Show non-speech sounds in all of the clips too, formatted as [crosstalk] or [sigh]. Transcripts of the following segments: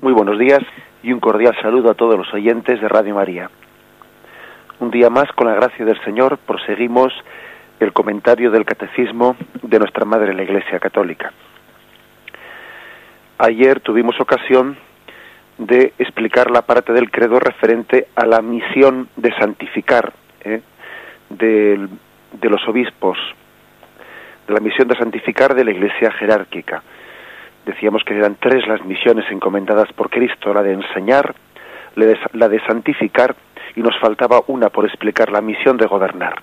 Muy buenos días y un cordial saludo a todos los oyentes de Radio María. Un día más, con la gracia del Señor, proseguimos el comentario del Catecismo de nuestra Madre la Iglesia Católica. Ayer tuvimos ocasión de explicar la parte del credo referente a la misión de santificar ¿eh? de, de los obispos, de la misión de santificar de la Iglesia jerárquica decíamos que eran tres las misiones encomendadas por Cristo, la de enseñar, la de santificar y nos faltaba una por explicar la misión de gobernar.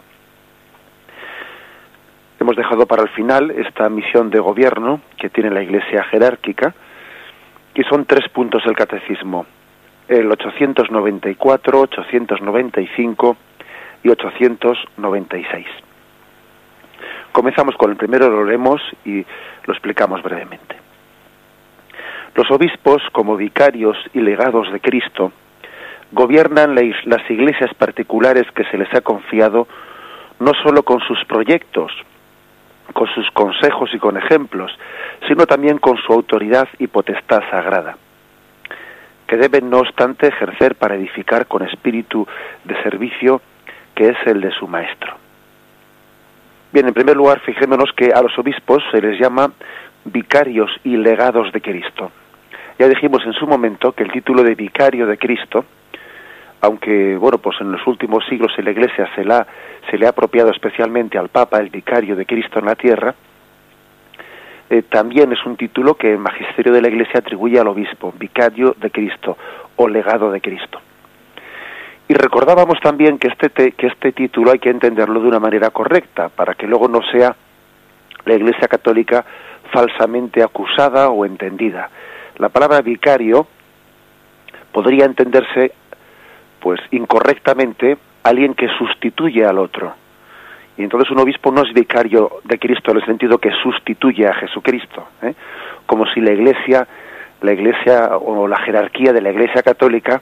Hemos dejado para el final esta misión de gobierno que tiene la Iglesia jerárquica y son tres puntos del catecismo, el 894, 895 y 896. Comenzamos con el primero, lo leemos y lo explicamos brevemente. Los obispos, como vicarios y legados de Cristo, gobiernan las iglesias particulares que se les ha confiado no sólo con sus proyectos, con sus consejos y con ejemplos, sino también con su autoridad y potestad sagrada, que deben no obstante ejercer para edificar con espíritu de servicio que es el de su maestro. Bien, en primer lugar, fijémonos que a los obispos se les llama vicarios y legados de Cristo. Ya dijimos en su momento que el título de vicario de Cristo, aunque bueno, pues en los últimos siglos en la Iglesia se, se le ha apropiado especialmente al Papa el vicario de Cristo en la tierra, eh, también es un título que el magisterio de la Iglesia atribuye al obispo, vicario de Cristo o legado de Cristo. Y recordábamos también que este, que este título hay que entenderlo de una manera correcta, para que luego no sea la Iglesia Católica falsamente acusada o entendida. La palabra vicario podría entenderse pues incorrectamente alguien que sustituye al otro. Y entonces un obispo no es vicario de Cristo en el sentido que sustituye a Jesucristo, ¿eh? como si la Iglesia, la Iglesia o la jerarquía de la Iglesia católica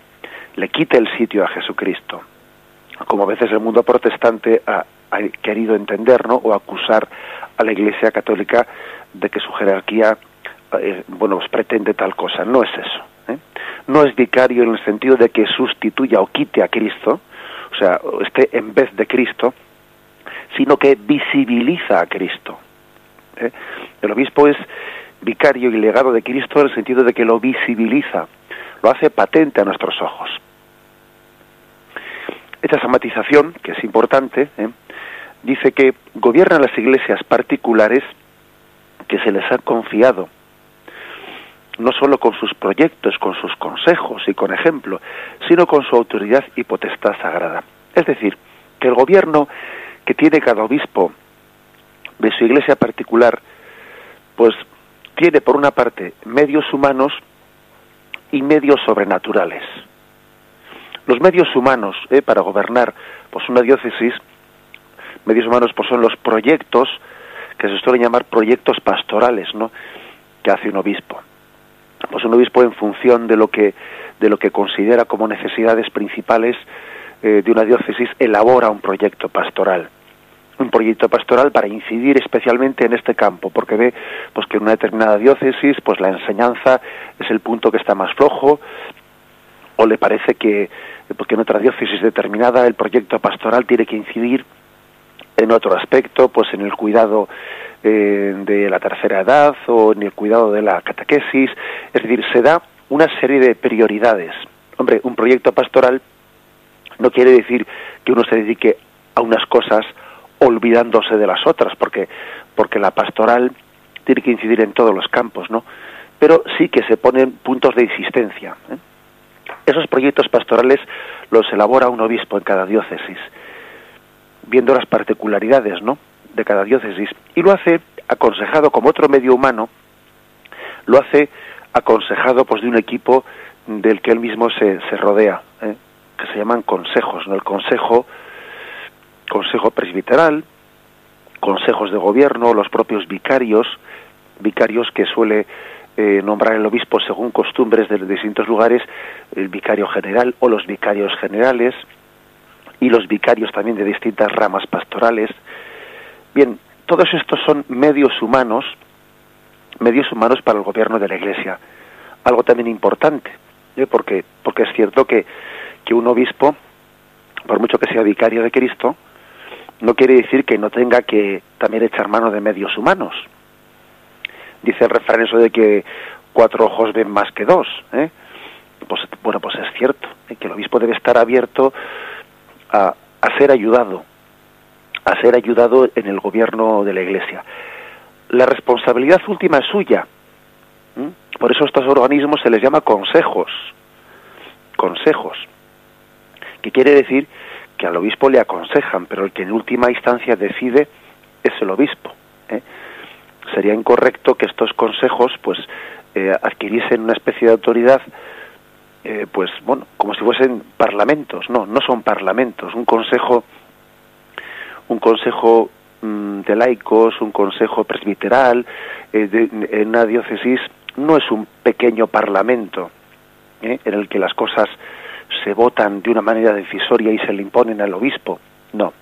le quite el sitio a Jesucristo, como a veces el mundo protestante ha, querido entender, ¿no? O acusar a la Iglesia católica de que su jerarquía eh, bueno, pues pretende tal cosa. No es eso. ¿eh? No es vicario en el sentido de que sustituya o quite a Cristo, o sea, esté en vez de Cristo, sino que visibiliza a Cristo. ¿eh? El obispo es vicario y legado de Cristo en el sentido de que lo visibiliza, lo hace patente a nuestros ojos. Esta matización, que es importante, dice que gobiernan las iglesias particulares que se les ha confiado no solo con sus proyectos, con sus consejos y con ejemplo, sino con su autoridad y potestad sagrada. Es decir, que el gobierno que tiene cada obispo de su iglesia particular, pues tiene por una parte medios humanos y medios sobrenaturales. Los medios humanos eh, para gobernar pues una diócesis, medios humanos pues son los proyectos que se suelen llamar proyectos pastorales, ¿no? que hace un obispo pues un obispo en función de lo que de lo que considera como necesidades principales eh, de una diócesis elabora un proyecto pastoral. Un proyecto pastoral para incidir especialmente en este campo porque ve pues que en una determinada diócesis pues la enseñanza es el punto que está más flojo o le parece que porque en otra diócesis determinada el proyecto pastoral tiene que incidir en otro aspecto pues en el cuidado eh, de la tercera edad o en el cuidado de la catequesis. Es decir, se da una serie de prioridades. Hombre, un proyecto pastoral no quiere decir que uno se dedique a unas cosas olvidándose de las otras, porque, porque la pastoral tiene que incidir en todos los campos, ¿no? Pero sí que se ponen puntos de insistencia. ¿eh? Esos proyectos pastorales los elabora un obispo en cada diócesis, viendo las particularidades, ¿no? de cada diócesis y lo hace aconsejado como otro medio humano, lo hace aconsejado pues de un equipo del que él mismo se, rodea, ¿eh? que se llaman consejos, ¿no? El consejo, consejo presbiteral, consejos de gobierno, los propios vicarios, vicarios que suele eh, nombrar el obispo según costumbres de distintos lugares, el vicario general o los vicarios generales, y los vicarios también de distintas ramas pastorales, Bien, todos estos son medios humanos, medios humanos para el gobierno de la Iglesia. algo también importante, ¿eh? porque, porque es cierto que, que un obispo, por mucho que sea vicario de Cristo, no quiere decir que no tenga que también echar mano de medios humanos. Dice el refrán eso de que cuatro ojos ven más que dos. ¿eh? Pues, bueno, pues es cierto, ¿eh? que el obispo debe estar abierto a, a ser ayudado, a ser ayudado en el gobierno de la Iglesia. La responsabilidad última es suya. Por eso a estos organismos se les llama consejos. Consejos. Que quiere decir que al obispo le aconsejan, pero el que en última instancia decide es el obispo. ¿eh? Sería incorrecto que estos consejos, pues, eh, adquiriesen una especie de autoridad, eh, pues, bueno, como si fuesen parlamentos. No, no son parlamentos. Un consejo, un consejo mm, de laicos, un consejo presbiteral, en una diócesis no es un pequeño parlamento en el que las cosas se votan de una manera decisoria y se le imponen al obispo. No,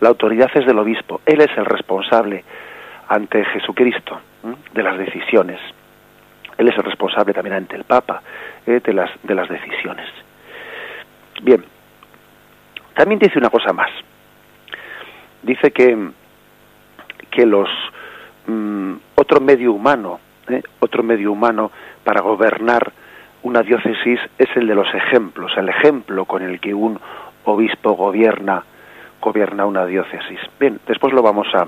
la autoridad es del obispo. Él es el responsable ante Jesucristo de las decisiones. Él es el responsable también ante el Papa de, las, de las decisiones. Bien, también dice una cosa más. Dice que, que los mm, otro medio humano, ¿eh? otro medio humano para gobernar una diócesis es el de los ejemplos, el ejemplo con el que un obispo gobierna gobierna una diócesis. Bien, después lo vamos a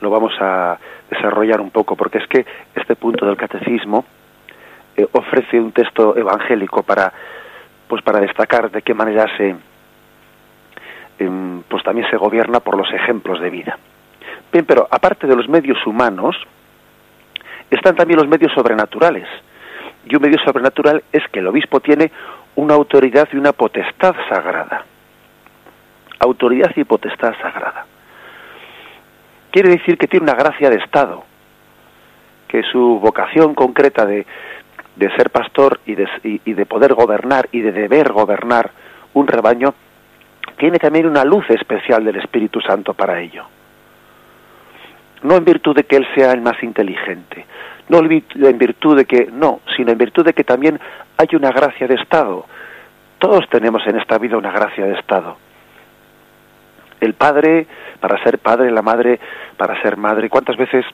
lo vamos a desarrollar un poco porque es que este punto del catecismo eh, ofrece un texto evangélico para pues para destacar de qué manera se em, pues también se gobierna por los ejemplos de vida. Bien, pero aparte de los medios humanos están también los medios sobrenaturales y un medio sobrenatural es que el obispo tiene una autoridad y una potestad sagrada. Autoridad y potestad sagrada. Quiere decir que tiene una gracia de Estado, que su vocación concreta de, de ser pastor y de, y de poder gobernar y de deber gobernar un rebaño, tiene también una luz especial del Espíritu Santo para ello. No en virtud de que Él sea el más inteligente, no en virtud de que, no, sino en virtud de que también hay una gracia de Estado. Todos tenemos en esta vida una gracia de Estado. El padre para ser padre, la madre para ser madre. ¿Cuántas veces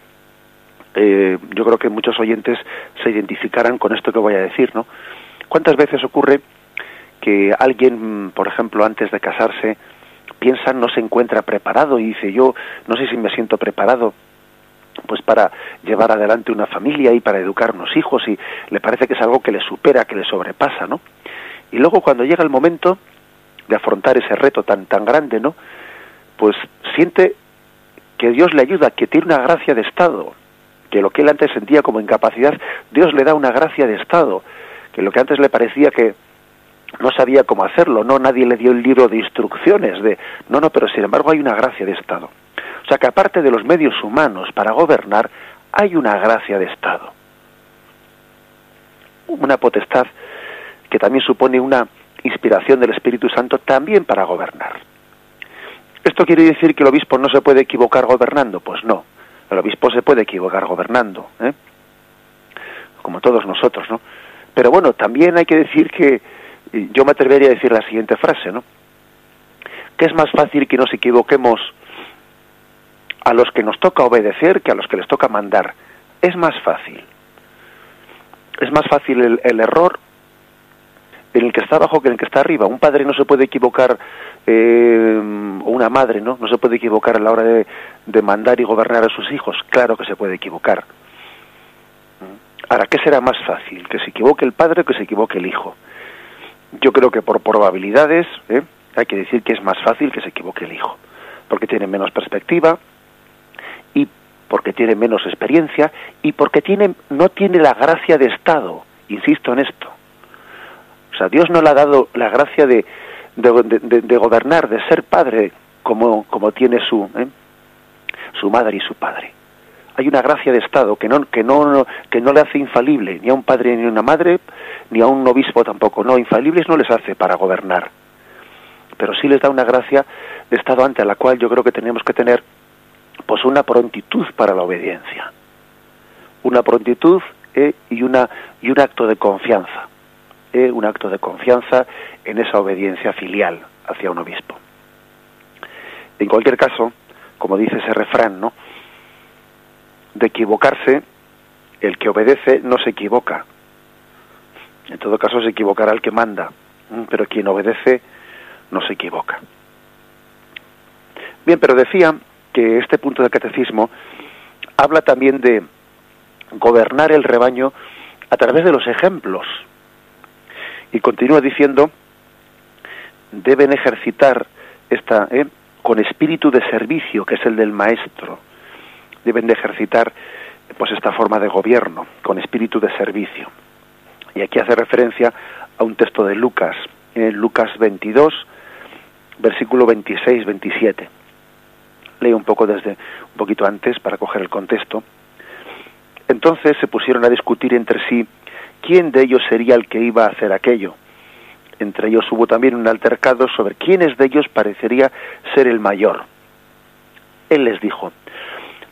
eh, yo creo que muchos oyentes se identificarán con esto que voy a decir, ¿no? ¿Cuántas veces ocurre que alguien, por ejemplo, antes de casarse, piensa no se encuentra preparado y dice yo no sé si me siento preparado pues para llevar adelante una familia y para educar unos hijos y le parece que es algo que le supera, que le sobrepasa, ¿no? Y luego cuando llega el momento de afrontar ese reto tan tan grande, ¿no? Pues siente que Dios le ayuda, que tiene una gracia de estado, que lo que él antes sentía como incapacidad, Dios le da una gracia de estado, que lo que antes le parecía que no sabía cómo hacerlo, no nadie le dio el libro de instrucciones de no, no, pero sin embargo hay una gracia de estado. O sea que aparte de los medios humanos para gobernar, hay una gracia de Estado. Una potestad que también supone una inspiración del Espíritu Santo también para gobernar. ¿Esto quiere decir que el obispo no se puede equivocar gobernando? Pues no. El obispo se puede equivocar gobernando, ¿eh? como todos nosotros, ¿no? Pero bueno, también hay que decir que yo me atrevería a decir la siguiente frase, ¿no? Que es más fácil que nos equivoquemos a los que nos toca obedecer que a los que les toca mandar. Es más fácil. Es más fácil el, error en el que está abajo que en el que está arriba. Un padre no se puede equivocar, eh, una madre, ¿no? No se puede equivocar a la hora de, de, mandar y gobernar a sus hijos. Claro que se puede equivocar. Ahora, ¿qué será más fácil? ¿Que se equivoque el padre o que se equivoque el hijo? Yo creo que por probabilidades ¿eh? hay que decir que es más fácil que se equivoque el hijo, porque tiene menos perspectiva, y porque tiene menos experiencia y porque tiene, no tiene la gracia de Estado, insisto en esto. O sea, Dios no le ha dado la gracia de, de, gobernar, de ser padre como, como tiene su, ¿eh? su madre y su padre. Hay una gracia de Estado que no, que, no, que no le hace infalible ni a un padre ni a una madre, ni a un obispo tampoco. No, infalibles no les hace para gobernar. Pero sí les da una gracia de Estado ante la cual yo creo que tenemos que tener pues una prontitud para la obediencia. Una prontitud ¿eh? y, una, y un acto de confianza, un acto de confianza en esa obediencia filial hacia un obispo. En cualquier caso, como dice ese refrán, ¿no? De equivocarse, el que obedece no se equivoca. En todo caso se equivocará el que manda, pero quien obedece no se equivoca. Bien, pero decía que este punto del catecismo habla también de gobernar el rebaño a través de los ejemplos. Y continúa diciendo, deben ejercitar esta, ¿eh? con espíritu de servicio, que es el del maestro. Deben de ejercitar pues esta forma de gobierno, con espíritu de servicio. Y aquí hace referencia a un texto de Lucas, en Lucas 22, versículo 26-27. Leo un poco desde un poquito antes para coger el contexto. Entonces se pusieron a discutir entre sí quién de ellos sería el que iba a hacer aquello. Entre ellos hubo también un altercado sobre quiénes de ellos parecería ser el mayor. Él les dijo,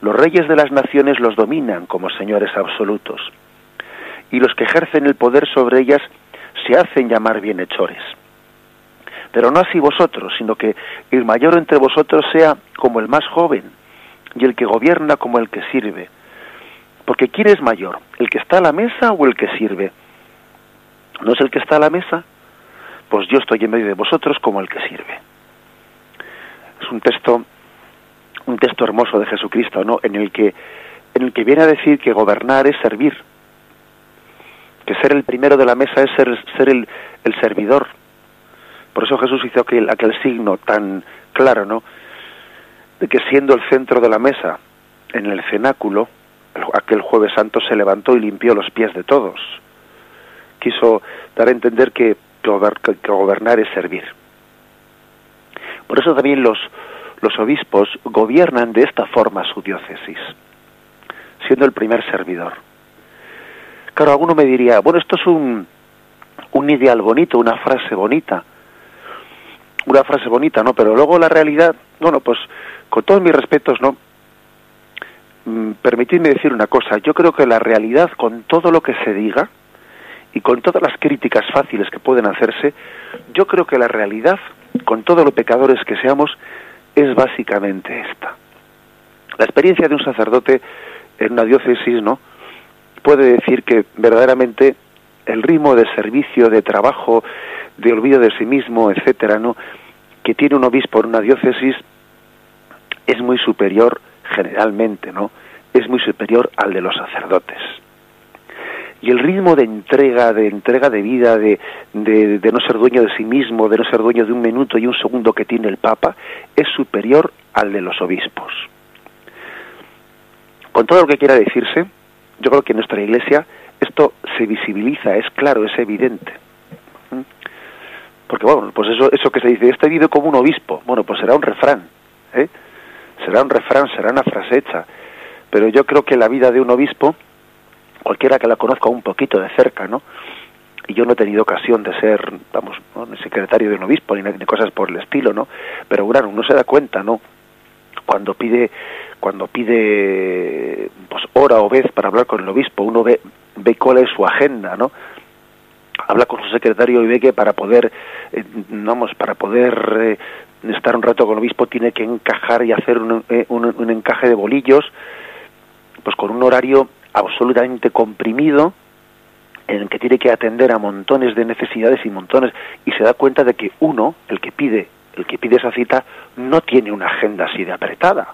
los reyes de las naciones los dominan como señores absolutos, y los que ejercen el poder sobre ellas se hacen llamar bienhechores. Pero no así vosotros, sino que el mayor entre vosotros sea como el más joven, y el que gobierna como el que sirve. Porque ¿quién es mayor? ¿El que está a la mesa o el que sirve? ¿No es el que está a la mesa? Pues yo estoy en medio de vosotros como el que sirve. Es un texto, un texto hermoso de Jesucristo, ¿no? En el que, en el que viene a decir que gobernar es servir, que ser el primero de la mesa es ser, el, el servidor. Por eso Jesús hizo aquel, aquel signo tan claro, ¿no? De que siendo el centro de la mesa en el cenáculo, aquel jueves santo se levantó y limpió los pies de todos. Quiso dar a entender que, gobernar es servir. Por eso también los, los obispos gobiernan de esta forma su diócesis, siendo el primer servidor. Claro, alguno me diría, bueno, esto es un, un ideal bonito, una frase bonita, una frase bonita, ¿no? Pero luego la realidad, bueno, pues con todos mis respetos, ¿no? Mm, permitidme decir una cosa, yo creo que la realidad con todo lo que se diga y con todas las críticas fáciles que pueden hacerse, yo creo que la realidad, con todos los pecadores que seamos, es básicamente esta. La experiencia de un sacerdote en una diócesis, ¿no? Puede decir que verdaderamente el ritmo de servicio, de trabajo, de olvido de sí mismo, etcétera, ¿no? que tiene un obispo en una diócesis es muy superior generalmente, ¿no? Es muy superior al de los sacerdotes. Y el ritmo de entrega, de entrega de vida, de, de, no ser dueño de sí mismo, de no ser dueño de un minuto y un segundo que tiene el Papa, es superior al de los obispos. Con todo lo que quiera decirse, yo creo que en nuestra iglesia esto se visibiliza, es claro, es evidente. Porque bueno, pues eso, eso que se dice, este vive como un obispo, bueno, pues será un refrán, ¿eh? Será un refrán, será una frase hecha, pero yo creo que la vida de un obispo, cualquiera que la conozca un poquito de cerca, ¿no? Y yo no he tenido ocasión de ser, vamos, ¿no? secretario de un obispo ni, cosas por el estilo, ¿no? Pero bueno, uno se da cuenta, ¿no? Cuando pide, cuando pide, pues hora o vez para hablar con el obispo, uno ve, ve cuál es su agenda, ¿no? Habla con su secretario y ve que para poder, eh, vamos, para poder eh, estar un rato con el obispo tiene que encajar y hacer un, eh, un, un, encaje de bolillos, pues con un horario absolutamente comprimido, en el que tiene que atender a montones de necesidades y montones, y se da cuenta de que uno, el que pide, el que pide esa cita, no tiene una agenda así de apretada.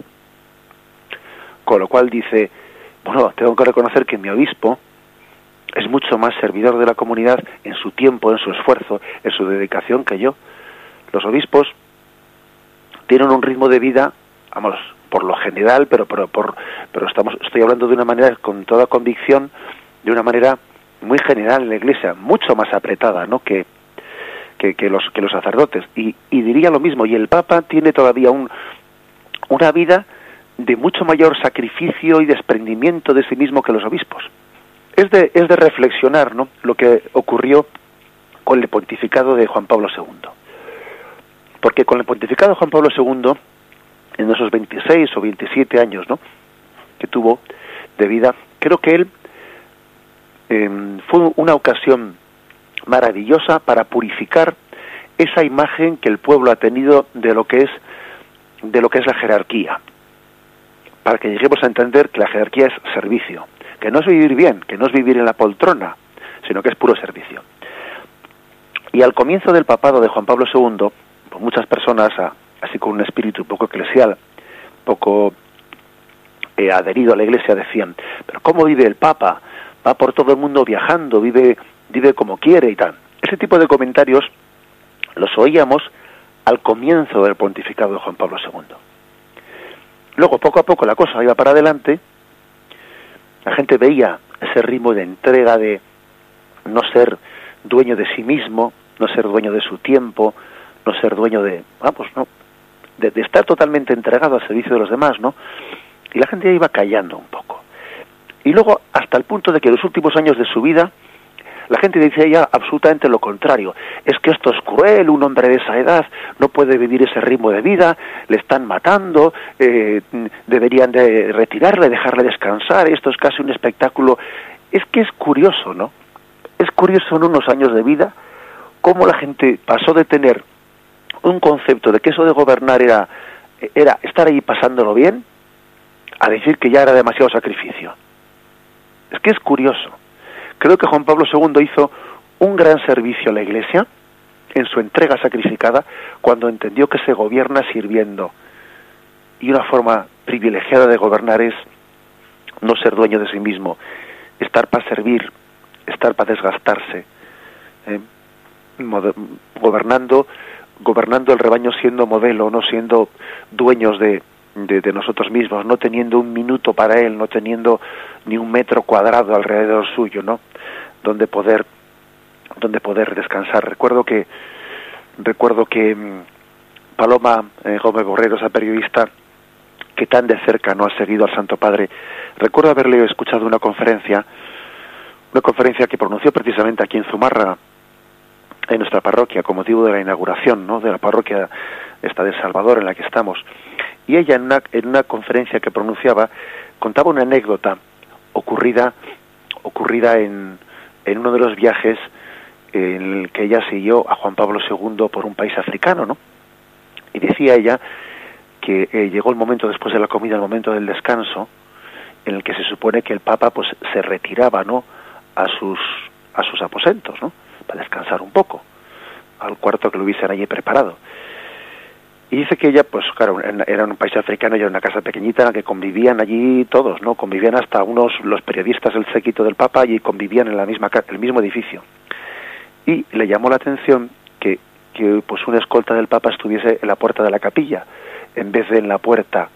Con lo cual dice, bueno, tengo que reconocer que mi obispo es mucho más servidor de la comunidad en su tiempo, en su esfuerzo, en su dedicación que yo. Los obispos tienen un ritmo de vida, vamos, por lo general, pero pero por pero estamos estoy hablando de una manera con toda convicción, de una manera muy general en la Iglesia, mucho más apretada, ¿no? que que, los que los sacerdotes y, y diría lo mismo y el Papa tiene todavía un una vida de mucho mayor sacrificio y desprendimiento de sí mismo que los obispos. Es de, es de reflexionar ¿no? lo que ocurrió con el pontificado de Juan Pablo II. Porque con el pontificado de Juan Pablo II, en esos 26 o 27 años ¿no? que tuvo de vida, creo que él em, fue una ocasión maravillosa para purificar esa imagen que el pueblo ha tenido de lo que es de lo que es la jerarquía para que lleguemos a entender que la jerarquía es servicio que no es vivir bien que no es vivir en la poltrona sino que es puro servicio. Y al comienzo del papado de Juan Pablo II pues muchas personas así con un espíritu poco eclesial poco eh, adherido a la iglesia decían pero cómo vive el papa va por todo el mundo viajando vive vive como quiere y tal ese tipo de comentarios los oíamos al comienzo del pontificado de Juan Pablo II. Luego, poco a poco, la cosa iba para adelante, la gente veía ese ritmo de entrega, de no ser dueño de sí mismo, no ser dueño de su tiempo, no ser dueño de, vamos, no, de, de estar totalmente entregado al servicio de los demás, ¿no? Y la gente iba callando un poco. Y luego, hasta el punto de que los últimos años de su vida, la gente dice ya absolutamente lo contrario. Es que esto es cruel, un hombre de esa edad no puede vivir ese ritmo de vida, le están matando, eh, deberían de retirarle, dejarle descansar, esto es casi un espectáculo. Es que es curioso, ¿no? Es curioso en unos años de vida cómo la gente pasó de tener un concepto de que eso de gobernar era, era estar ahí pasándolo bien, a decir que ya era demasiado sacrificio. Es que es curioso. Creo que Juan Pablo II hizo un gran servicio a la Iglesia en su entrega sacrificada cuando entendió que se gobierna sirviendo. Y una forma privilegiada de gobernar es no ser dueño de sí mismo, estar para servir, estar para desgastarse, ¿eh? gobernando, gobernando el rebaño siendo modelo, no siendo dueños de, de, nosotros mismos, no teniendo un minuto para él, no teniendo ni un metro cuadrado alrededor suyo, ¿no? Donde poder, donde poder descansar. Recuerdo que, recuerdo que mm, Paloma eh, Gómez Borrero, esa periodista que tan de cerca no ha seguido al Santo Padre, recuerdo haberle escuchado una conferencia, una conferencia que pronunció precisamente aquí en Zumarra, en nuestra parroquia, con motivo de la inauguración, ¿no? De la parroquia esta de Salvador en la que estamos y ella en una, en una conferencia que pronunciaba contaba una anécdota ocurrida ocurrida en, en uno de los viajes en el que ella siguió a Juan Pablo II por un país africano, ¿no? Y decía ella que eh, llegó el momento después de la comida, el momento del descanso, en el que se supone que el Papa pues se retiraba, ¿no? A sus a sus aposentos, ¿no? Para descansar un poco, al cuarto que lo hubiesen allí preparado. Y dice que ella, pues claro, era un país africano y era una casa pequeñita en la que convivían allí todos, ¿no? Convivían hasta unos, los periodistas del séquito del Papa y convivían en la misma, el mismo edificio. Y le llamó la atención que, que pues una escolta del Papa estuviese en la puerta de la capilla, en vez de en la puerta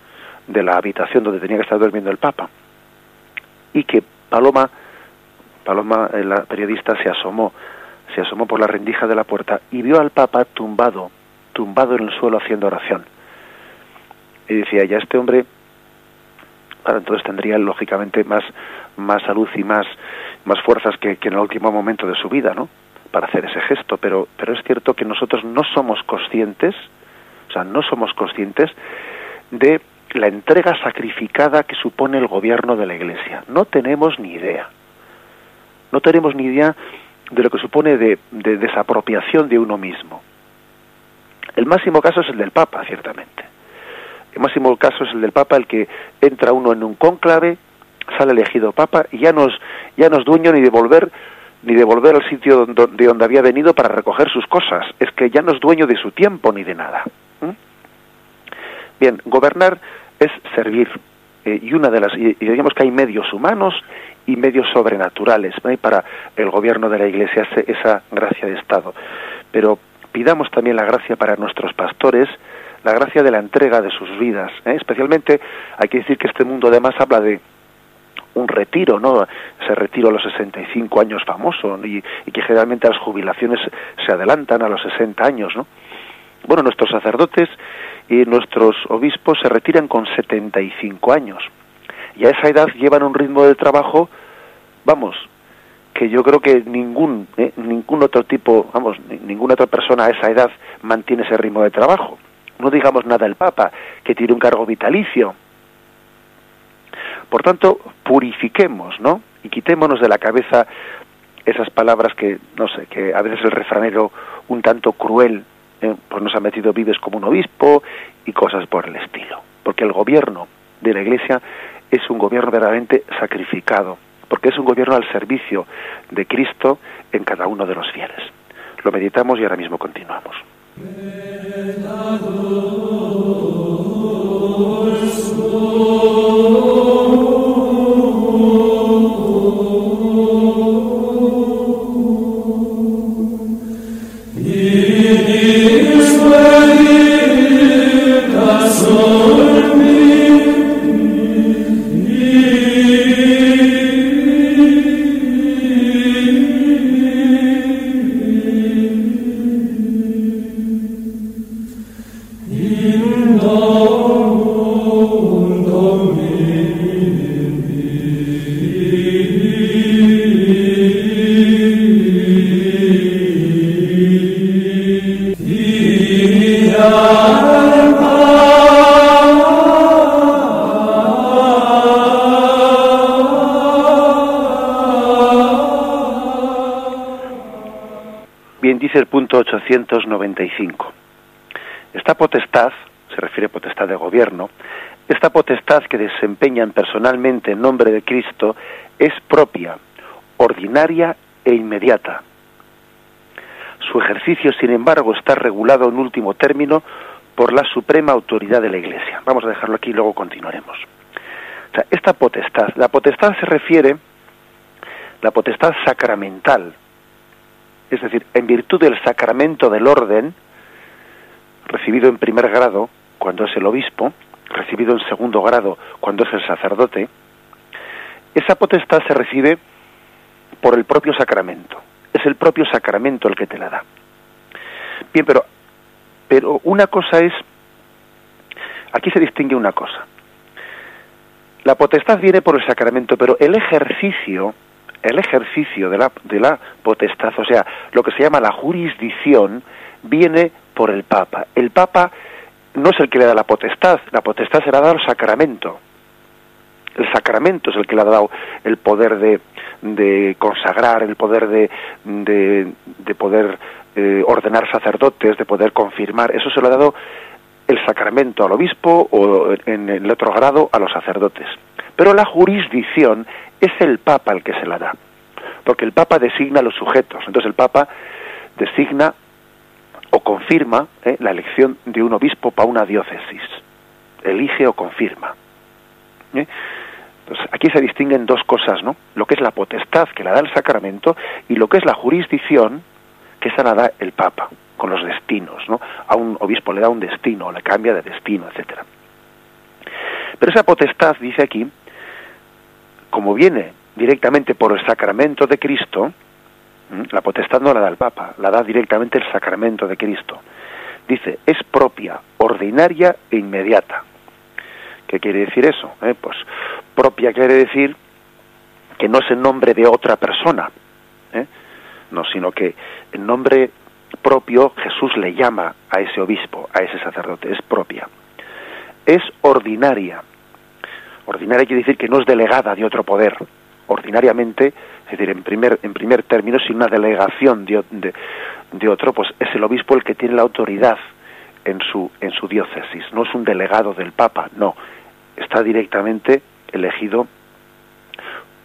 de la habitación donde tenía que estar durmiendo el Papa. Y que Paloma, Paloma, eh, la periodista, se asomó, se asomó por la rendija de la puerta y vio al Papa tumbado tumbado en el suelo haciendo oración. Y decía, ya este hombre, para entonces tendría lógicamente más, más salud y más, más fuerzas que, en el último momento de su vida, ¿no? Para hacer ese gesto. Pero, pero es cierto que nosotros no somos conscientes, o sea, no somos conscientes de la entrega sacrificada que supone el gobierno de la Iglesia. No tenemos ni idea. No tenemos ni idea de lo que supone de desapropiación de uno mismo. El máximo caso es el del Papa, ciertamente. El máximo caso es el del Papa, el que entra uno en un cónclave, sale elegido Papa y ya no es, ya dueño ni de volver ni de volver al sitio de donde había venido para recoger sus cosas. Es que ya no es dueño de su tiempo ni de nada. Bien, gobernar es servir. Eh, y una de las y, digamos que hay medios humanos y medios sobrenaturales para el gobierno de la Iglesia esa gracia de Estado. Pero pidamos también la gracia para nuestros pastores, la gracia de la entrega de sus vidas. ¿eh? Especialmente hay que decir que este mundo además habla de un retiro, ¿no? Ese retiro a los 65 años famoso y, y, que generalmente las jubilaciones se adelantan a los 60 años, ¿no? Bueno, nuestros sacerdotes y nuestros obispos se retiran con 75 años y a esa edad llevan un ritmo de trabajo, vamos, que yo creo que ningún eh, ningún otro tipo, vamos, ninguna otra persona a esa edad mantiene ese ritmo de trabajo. No digamos nada el Papa, que tiene un cargo vitalicio. Por tanto, purifiquemos, ¿no? y quitémonos de la cabeza esas palabras que, no sé, que a veces el refranero un tanto cruel, eh, pues nos ha metido vives como un obispo y cosas por el estilo. Porque el gobierno de la Iglesia es un gobierno verdaderamente sacrificado, porque es un gobierno al servicio de Cristo en cada uno de los fieles. Lo meditamos y ahora mismo continuamos. 1895. Esta potestad, se refiere a potestad de gobierno, esta potestad que desempeñan personalmente en nombre de Cristo es propia, ordinaria e inmediata. Su ejercicio, sin embargo, está regulado en último término por la suprema autoridad de la Iglesia. Vamos a dejarlo aquí y luego continuaremos. Esta potestad, la potestad se refiere, la potestad sacramental, es decir, en virtud del sacramento del orden, recibido en primer grado cuando es el obispo, recibido en segundo grado cuando es el sacerdote, esa potestad se recibe por el propio sacramento. Es el propio sacramento el que te la da. Bien, pero, pero una cosa es, aquí se distingue una cosa. La potestad viene por el sacramento, pero el ejercicio el ejercicio de la, de la potestad, o sea, lo que se llama la jurisdicción, viene por el Papa. El Papa no es el que le da la potestad, la potestad se la dado el sacramento. El sacramento es el que le ha dado el poder de, de consagrar, el poder de, de, poder eh, ordenar sacerdotes, de poder confirmar. Eso se lo ha dado el sacramento al obispo o en el otro grado a los sacerdotes. Pero la jurisdicción es el Papa el que se la da, porque el Papa designa los sujetos. Entonces el Papa designa o confirma ¿eh? la elección de un obispo para una diócesis. Elige o confirma. ¿eh? Entonces, aquí se distinguen dos cosas, ¿no? Lo que es la potestad que la da el sacramento y lo que es la jurisdicción que esa la da el Papa con los destinos, ¿no? A un obispo le da un destino, le cambia de destino, etcétera. Pero esa potestad, dice aquí, como viene directamente por el sacramento de Cristo, la potestad no la da el Papa, la da directamente el sacramento de Cristo. Dice, es propia, ordinaria e inmediata. ¿Qué quiere decir eso? Eh, pues propia quiere decir que no es en nombre de otra persona, ¿eh? no, sino que en nombre propio Jesús le llama a ese obispo, a ese sacerdote, es propia. Es ordinaria, Ordinaria quiere decir que no es delegada de otro poder. Ordinariamente, es decir, en primer, en primer término, sin una delegación de, de, otro, pues es el obispo el que tiene la autoridad en su, en su diócesis. No es un delegado del Papa, no. Está directamente elegido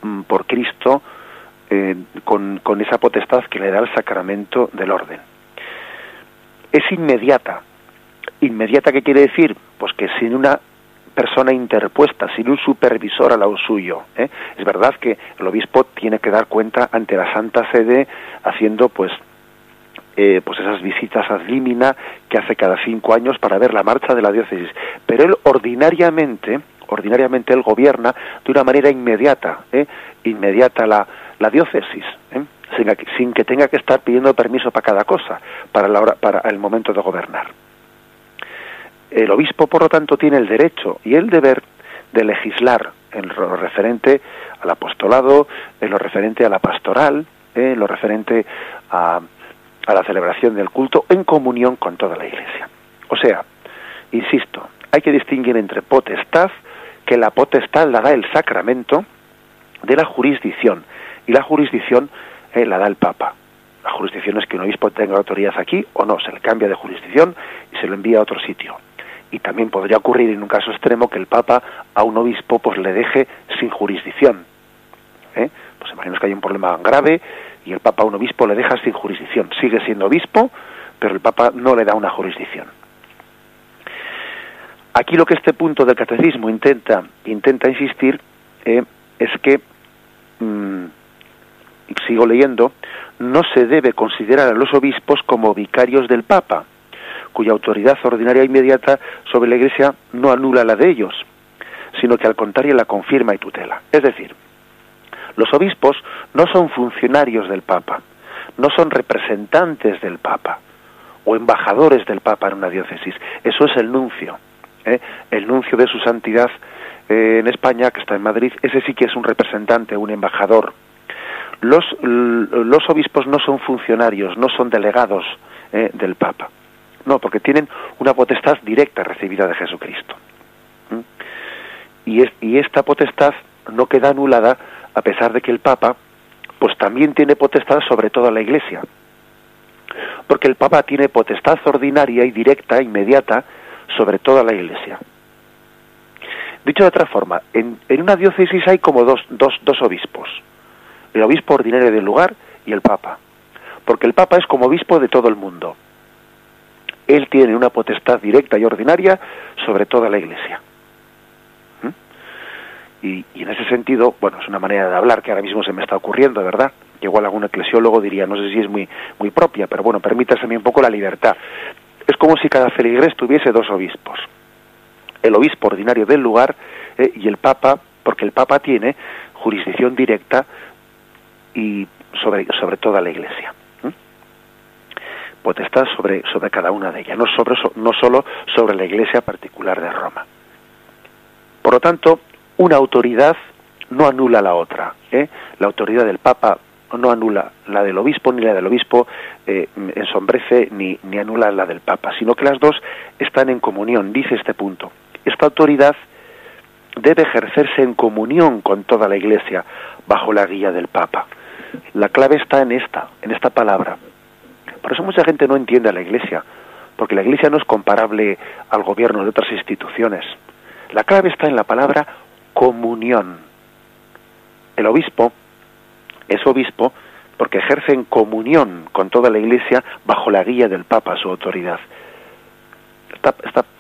mm, por Cristo eh, con, con esa potestad que le da el sacramento del orden. Es inmediata. ¿Inmediata qué quiere decir? Pues que sin una persona interpuesta, sin un supervisor al lado suyo. ¿eh? Es verdad que el obispo tiene que dar cuenta ante la Santa Sede haciendo pues eh, pues esas visitas ad limina que hace cada cinco años para ver la marcha de la diócesis. Pero él ordinariamente, ordinariamente él gobierna de una manera inmediata, ¿eh? inmediata la, la diócesis, ¿eh? sin, sin, que tenga que estar pidiendo permiso para cada cosa, para, la hora, para el momento de gobernar. El obispo, por lo tanto, tiene el derecho y el deber de legislar en lo referente al apostolado, en lo referente a la pastoral, en lo referente a, a la celebración del culto en comunión con toda la Iglesia. O sea, insisto, hay que distinguir entre potestad, que la potestad la da el sacramento, de la jurisdicción. Y la jurisdicción eh, la da el Papa. La jurisdicción es que un obispo tenga autoridad aquí o no, se le cambia de jurisdicción y se lo envía a otro sitio. Y también podría ocurrir en un caso extremo que el Papa a un obispo pues le deje sin jurisdicción. ¿eh? Pues imaginemos que hay un problema grave y el Papa a un obispo le deja sin jurisdicción. Sigue siendo obispo, pero el Papa no le da una jurisdicción. Aquí lo que este punto del catecismo intenta, intenta insistir eh, es que, mm, sigo leyendo, no se debe considerar a los obispos como vicarios del Papa, cuya autoridad ordinaria inmediata sobre la Iglesia no anula la de ellos, sino que al contrario la confirma y tutela. Es decir, los obispos no son funcionarios del Papa, no son representantes del Papa o embajadores del Papa en una diócesis, eso es el nuncio ¿eh? el nuncio de su santidad eh, en España, que está en Madrid, ese sí que es un representante, un embajador. Los, los obispos no son funcionarios, no son delegados ¿eh? del Papa. No, porque tienen una potestad directa recibida de Jesucristo. Y, es, y esta potestad no queda anulada a pesar de que el Papa pues también tiene potestad sobre toda la Iglesia. Porque el Papa tiene potestad ordinaria y directa, inmediata, sobre toda la Iglesia. Dicho de otra forma, en, una diócesis hay como dos, dos, dos obispos, el obispo ordinario del lugar y el Papa, porque el Papa es como obispo de todo el mundo. Él tiene una potestad directa y ordinaria sobre toda la Iglesia. ¿Mm? Y, en ese sentido, bueno, es una manera de hablar que ahora mismo se me está ocurriendo, ¿verdad? Que igual algún eclesiólogo diría, no sé si es muy, muy propia, pero bueno, permítaseme un poco la libertad. Es como si cada feligres tuviese dos obispos. El obispo ordinario del lugar eh, y el papa, porque el papa tiene jurisdicción directa y sobre, sobre toda la iglesia. Potestad sobre, sobre cada una de ellas, no, sobre, no solo sobre la iglesia particular de Roma. Por lo tanto, una autoridad no anula la otra. ¿eh? La autoridad del Papa no anula la del obispo ni la del obispo eh, ensombrece ni, ni anula la del papa, sino que las dos están en comunión, dice este punto. Esta autoridad debe ejercerse en comunión con toda la Iglesia bajo la guía del Papa. La clave está en esta, en esta palabra. Por eso mucha gente no entiende a la Iglesia, porque la Iglesia no es comparable al gobierno de otras instituciones. La clave está en la palabra comunión. El obispo es obispo porque ejerce en comunión con toda la Iglesia bajo la guía del Papa, su autoridad.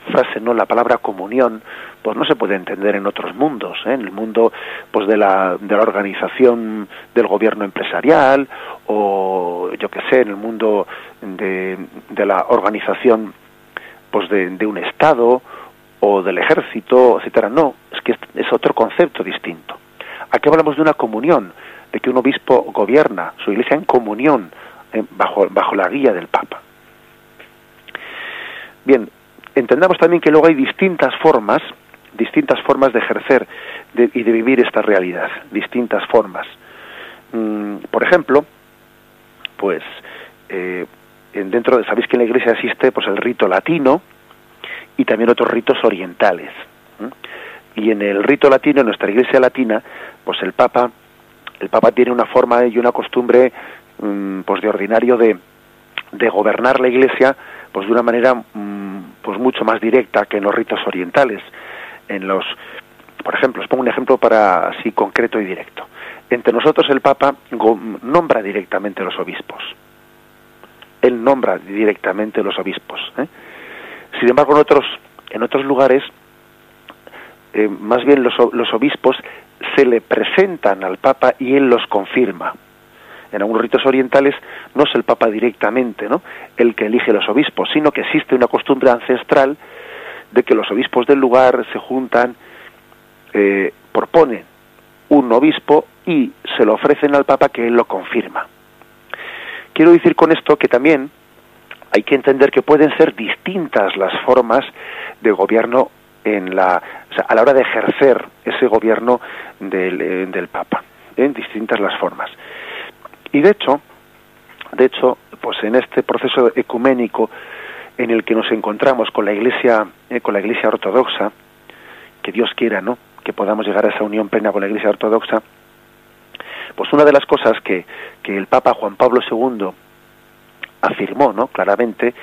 Frase, no, la palabra comunión, pues no se puede entender en otros mundos, ¿eh? en el mundo pues de la, de la organización del gobierno empresarial o yo que sé, en el mundo de, de la organización pues de, de un estado o del ejército, etcétera. No, es que es otro concepto distinto. Aquí hablamos de una comunión, de que un obispo gobierna su iglesia en comunión eh, bajo, bajo la guía del Papa. Bien, entendamos también que luego hay distintas formas, distintas formas de ejercer y de vivir esta realidad, distintas formas. Mm, por ejemplo, pues eh, dentro de, sabéis que en la iglesia existe pues el rito latino y también otros ritos orientales. Y en el rito latino, en nuestra iglesia latina, pues el Papa el Papa tiene una forma y una costumbre mm, pues de ordinario de, de, gobernar la Iglesia pues de una manera mm, pues mucho más directa que en los ritos orientales. En los, por ejemplo, os pongo un ejemplo para así concreto y directo. Entre nosotros el Papa nombra directamente los obispos. Él nombra directamente los obispos. ¿eh? Sin embargo, en otros, en otros lugares, eh, más bien los, los obispos se le presentan al Papa y él los confirma. En algunos ritos orientales no es el Papa directamente ¿no? el que elige los obispos, sino que existe una costumbre ancestral de que los obispos del lugar se juntan, eh, proponen un obispo y se lo ofrecen al Papa que él lo confirma. Quiero decir con esto que también hay que entender que pueden ser distintas las formas de gobierno en la, a la hora de ejercer ese gobierno del, eh, Papa, en distintas las formas. Y de hecho, de hecho, pues en este proceso ecuménico en el que nos encontramos con la Iglesia, eh, con la Iglesia ortodoxa, que Dios quiera, ¿no? Que podamos llegar a esa unión plena con la Iglesia ortodoxa. Pues una de las cosas que, que el Papa Juan Pablo II afirmó, ¿no? Claramente,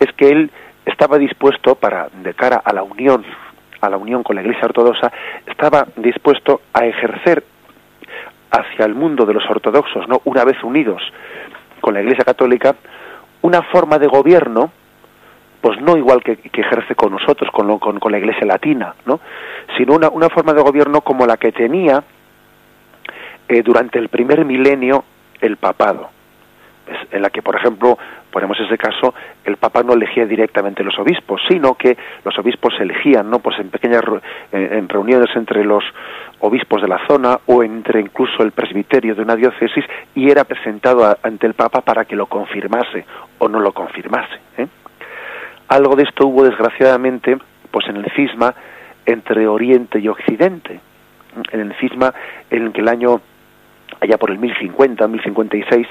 es que él estaba dispuesto para, de cara a la unión, a la unión con la Iglesia Ortodoxa, estaba dispuesto a ejercer hacia el mundo de los ortodoxos, ¿no? Una vez unidos con la Iglesia Católica, una forma de gobierno, pues no igual que, ejerce con nosotros, con, con, la Iglesia Latina, ¿no? Sino una, una forma de gobierno como la que tenía eh, durante el primer milenio el papado en la que, por ejemplo, ponemos ese caso, el Papa no elegía directamente los obispos, sino que los obispos se elegían, ¿no? Pues en pequeñas en reuniones entre los obispos de la zona o entre incluso el presbiterio de una diócesis y era presentado ante el Papa para que lo confirmase o no lo confirmase. ¿eh? Algo de esto hubo desgraciadamente, pues en el cisma entre Oriente y Occidente, en el cisma en que el año allá por el 1050, 1056,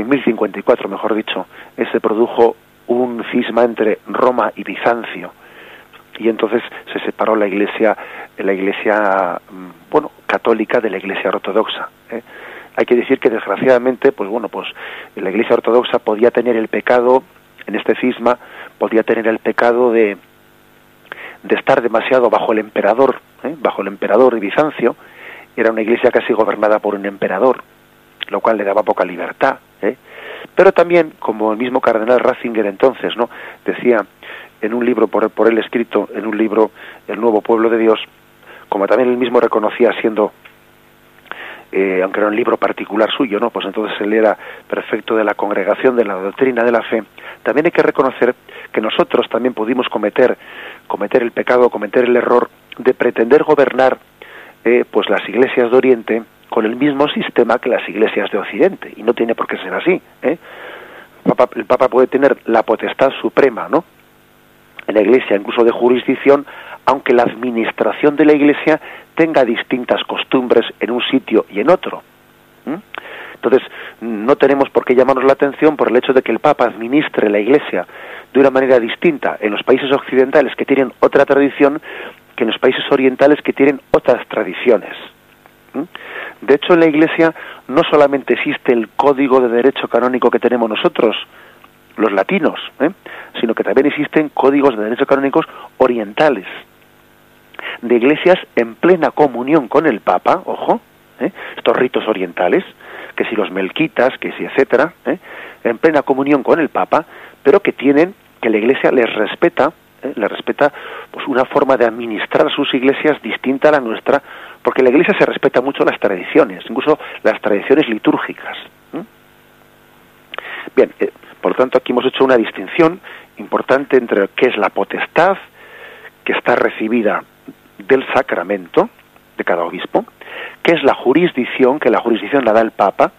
en 1054, mejor dicho, se produjo un cisma entre Roma y Bizancio y entonces se separó la iglesia la iglesia mm, bueno católica de la iglesia ortodoxa ¿eh? hay que decir que desgraciadamente pues bueno pues la iglesia ortodoxa podía tener el pecado en este cisma podía tener el pecado de de estar demasiado bajo el emperador ¿eh? bajo el emperador de Bizancio era una iglesia casi gobernada por un emperador lo cual le daba poca libertad ¿eh? Pero también, como el mismo cardenal Ratzinger entonces, ¿no? Decía en un libro por, por él escrito, en un libro El Nuevo Pueblo de Dios, como también él mismo reconocía siendo eh, aunque era un libro particular suyo, ¿no? Pues entonces él era perfecto de la congregación de la doctrina de la fe. También hay que reconocer que nosotros también pudimos cometer cometer el pecado, cometer el error de pretender gobernar eh, pues las iglesias de Oriente con el mismo sistema que las iglesias de Occidente, y no tiene por qué ser así. ¿eh? El, Papa, puede tener la potestad suprema, ¿no? En la Iglesia, incluso de jurisdicción, aunque la administración de la Iglesia tenga distintas costumbres en un sitio y en otro. Entonces, no tenemos por qué llamarnos la atención por el hecho de que el Papa administre la Iglesia de una manera distinta en los países occidentales que tienen otra tradición que en los países orientales que tienen otras tradiciones. De hecho, en la Iglesia no solamente existe el código de derecho canónico que tenemos nosotros, los latinos, ¿eh? sino que también existen códigos de derecho canónicos orientales, de iglesias en plena comunión con el Papa, ojo, ¿eh? estos ritos orientales, que si los melquitas, que si etcétera, ¿eh? en plena comunión con el Papa, pero que tienen, que la Iglesia les respeta, les respeta pues una forma de administrar sus iglesias distinta a la nuestra, porque la Iglesia se respeta mucho las tradiciones, incluso las tradiciones litúrgicas. Bien, eh, por lo tanto aquí hemos hecho una distinción importante entre qué es la potestad que está recibida del sacramento de cada obispo, qué es la jurisdicción, que la jurisdicción la da el Papa,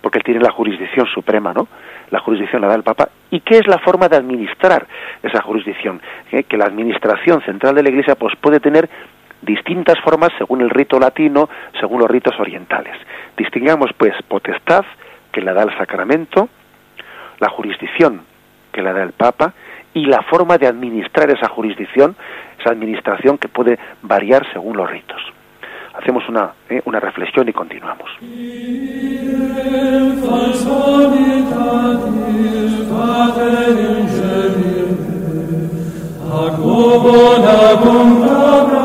porque él tiene la jurisdicción suprema, ¿no? La jurisdicción la da el Papa, y qué es la forma de administrar esa jurisdicción, ¿Eh? que la administración central de la Iglesia pues puede tener distintas formas según el rito latino, según los ritos orientales. Distingamos pues potestad, que la da el sacramento, la jurisdicción, que la da el Papa, y la forma de administrar esa jurisdicción, esa administración que puede variar según los ritos. Hacemos una, eh, una reflexión y continuamos.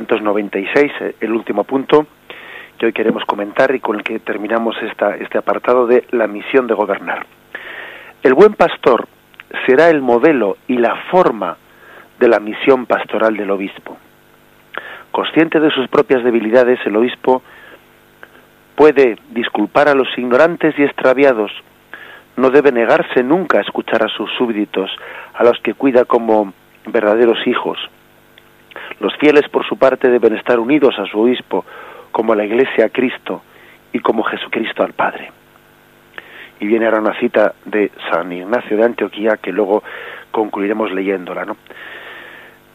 296, eh, el último punto que hoy queremos comentar y con el que terminamos esta, este apartado de la misión de gobernar. El buen pastor será el modelo y la forma de la misión pastoral del obispo. Consciente de sus propias debilidades, el obispo puede disculpar a los ignorantes y extraviados, no debe negarse nunca a escuchar a sus súbditos, a los que cuida como verdaderos hijos. Los fieles, por su parte, deben estar unidos a su obispo, como la Iglesia a Cristo y como Jesucristo al Padre. Y viene ahora una cita de San Ignacio de Antioquía que luego concluiremos leyéndola.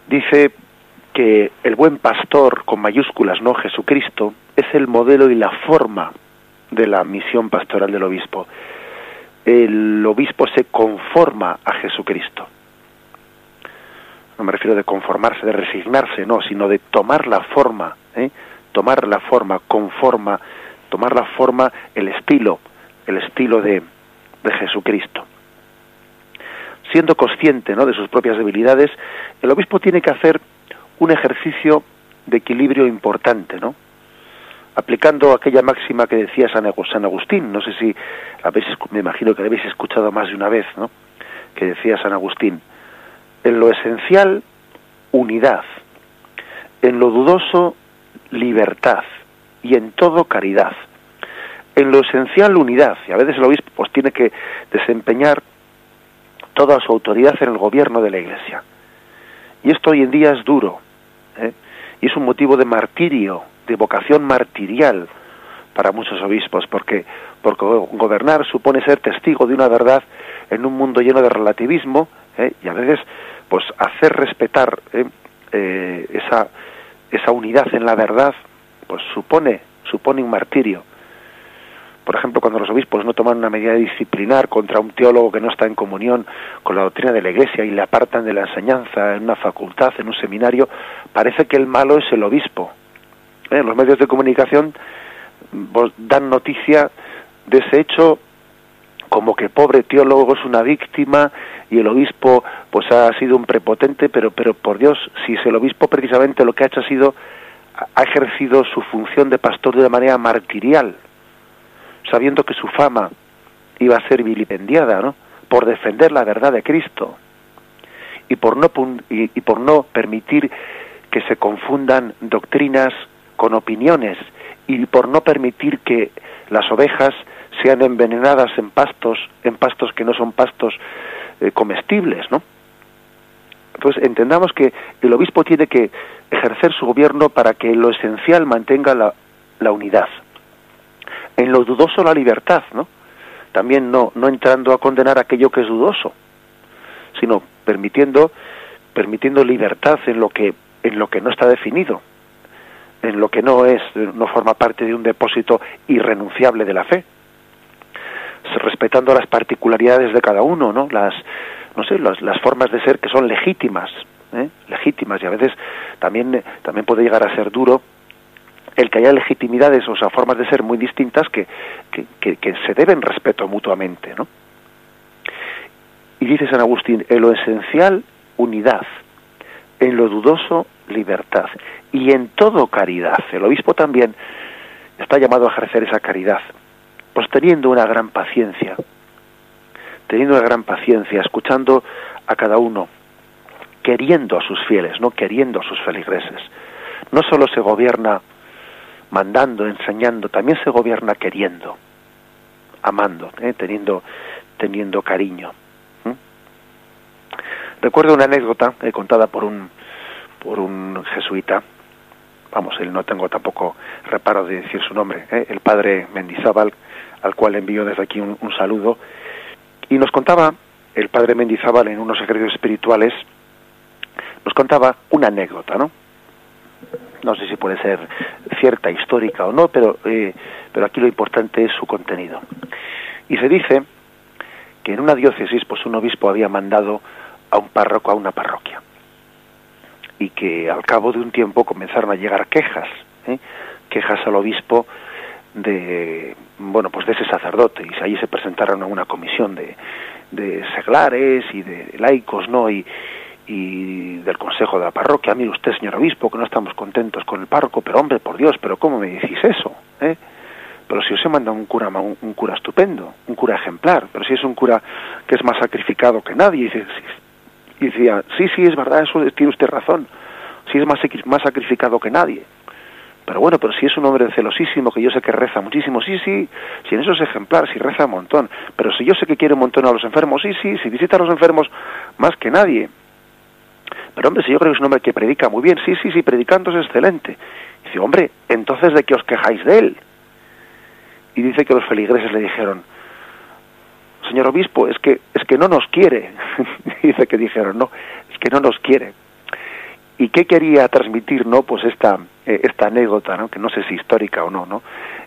Dice que el buen pastor con mayúsculas, no Jesucristo, es el modelo y la forma de la misión pastoral del obispo. El obispo se conforma a Jesucristo. No me refiero de conformarse, de resignarse, no, sino de tomar la forma, ¿eh? tomar la forma, conforma, tomar la forma, el estilo, el estilo de, de Jesucristo. Siendo consciente ¿no? de sus propias debilidades, el obispo tiene que hacer un ejercicio de equilibrio importante, ¿no? aplicando aquella máxima que decía San Agustín, no sé si habéis, me imagino que la habéis escuchado más de una vez, ¿no? que decía San Agustín, en lo esencial, unidad, en lo dudoso, libertad, y en todo, caridad. En lo esencial, unidad, y a veces el obispo pues, tiene que desempeñar toda su autoridad en el gobierno de la Iglesia. Y esto hoy en día es duro, ¿eh? y es un motivo de martirio de vocación martirial para muchos obispos, porque, porque gobernar supone ser testigo de una verdad en un mundo lleno de relativismo ¿eh? y a veces pues hacer respetar ¿eh? Eh, esa, esa unidad en la verdad pues supone, supone un martirio. Por ejemplo, cuando los obispos no toman una medida disciplinar contra un teólogo que no está en comunión con la doctrina de la Iglesia y le apartan de la enseñanza en una facultad, en un seminario, parece que el malo es el obispo, ¿eh? los medios de comunicación dan noticia de ese hecho como que pobre teólogo es una víctima y el obispo pues ha sido un prepotente, pero pero por Dios, si es el obispo precisamente lo que ha hecho ha sido ha ejercido su función de pastor de una manera martirial, sabiendo que su fama iba a ser vilipendiada, ¿no? por defender la verdad de Cristo y por no y por no permitir que se confundan doctrinas con opiniones y por no permitir que las ovejas sean envenenadas en pastos, en pastos que no son pastos eh, comestibles, ¿no? Entonces entendamos que el obispo tiene que ejercer su gobierno para que lo esencial mantenga la, unidad. En lo dudoso la libertad, ¿no? También no, no entrando a condenar aquello que es dudoso, sino permitiendo, permitiendo libertad en lo que, en lo que no está definido en lo que no es, no forma parte de un depósito irrenunciable de la fe, respetando las particularidades de cada uno, ¿no? Las, no sé, las, las formas de ser que son legítimas, ¿eh? legítimas y a veces también también puede llegar a ser duro el que haya legitimidades, o sea, formas de ser muy distintas que, que, que, se deben respeto mutuamente, ¿no? Y dice San Agustín, en lo esencial, unidad, en lo dudoso, libertad y en todo caridad. El obispo también está llamado a ejercer esa caridad, pues teniendo una gran paciencia, teniendo una gran paciencia, escuchando a cada uno, queriendo a sus fieles, no queriendo a sus feligreses. No solo se gobierna mandando, enseñando, también se gobierna queriendo, amando, ¿eh? teniendo, teniendo cariño. Recuerdo una anécdota eh, contada por un por un jesuita, vamos, él no tengo tampoco reparo de decir su nombre, ¿eh? el padre Mendizábal, al cual envío desde aquí un, saludo, y nos contaba, el padre Mendizábal en unos ejercicios espirituales, nos contaba una anécdota, ¿no? No sé si puede ser cierta, histórica o no, pero, eh, pero aquí lo importante es su contenido. Y se dice que en una diócesis, pues un obispo había mandado a un párroco a una parroquia y que al cabo de un tiempo comenzaron a llegar quejas, ¿eh? quejas al obispo de bueno pues de ese sacerdote y allí se presentaron a una comisión de, de seglares y de laicos no y, y del consejo de la parroquia mire usted señor obispo que no estamos contentos con el párroco pero hombre por Dios pero cómo me decís eso ¿Eh? pero si os he mandado un cura, un, cura estupendo, un cura ejemplar, pero si es un cura que es más sacrificado que nadie, y, decía, sí, sí, es verdad, eso tiene usted razón, si es más, más sacrificado que nadie. Pero bueno, pero si es un hombre celosísimo, que yo sé que reza muchísimo, sí, sí, si en eso es ejemplar, si reza un montón, pero si yo sé que quiere un montón a los enfermos, sí, sí, si visita a los enfermos más que nadie. Pero hombre, si yo creo que es un hombre que predica muy bien, sí, sí, sí, predicando es excelente. Dice, hombre, entonces ¿de qué os quejáis de él? Y dice que los feligreses le dijeron, señor obispo, es que, es que no nos quiere. [laughs] dice que dijeron, no, es que no nos quiere. ¿Y qué quería transmitir, no? Pues esta, eh, esta anécdota, ¿no? Que no sé si histórica o no, ¿no?